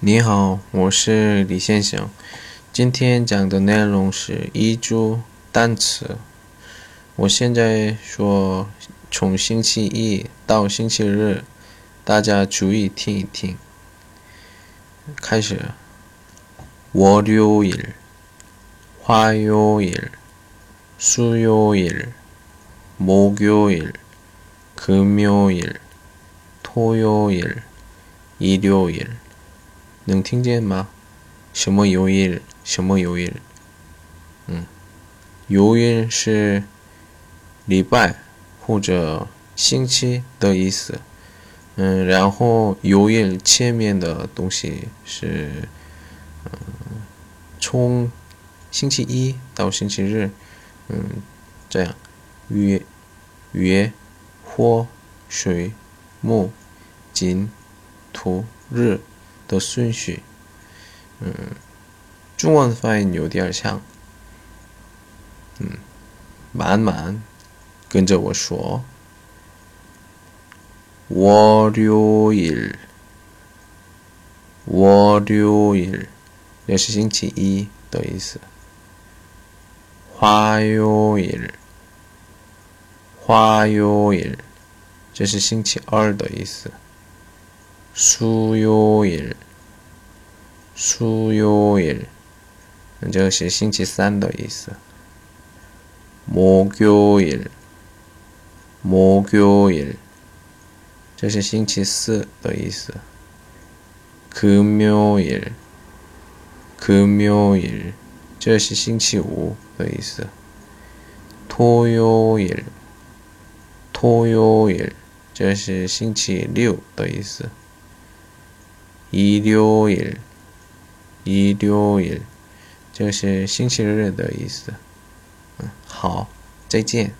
你好，我是李先生。今天讲的内容是一组单词。我现在说从星期一到星期日，大家注意听一听。开始。월요 일， 화요 일， 수요 일， 목요 일， 금요 일， 토요 일， 일요 일。 能听见吗？什么有日？什么有日？嗯，有日是礼拜或者星期的意思。嗯，然后有日前面的东西是，嗯，从星期一到星期日，嗯，这样，月、月、火、水、木、金、土、日。的顺序，嗯，中文发音有点像，嗯，慢慢跟着我说，월요 일， 월요 일， 也是星期一的意思，화요 일， 화요 일， 这是星期二的意思。 수요 일， 수요 일， 这是星期三的意思。목요 일， 목요 일， 这是星期四的意思。금요 일， 금요 일， 这是星期五的意思。토요 일， 토요 일， 这是星期六的意思。 일요 일， 일요 일， 这是星期日的意思。嗯，好，再见。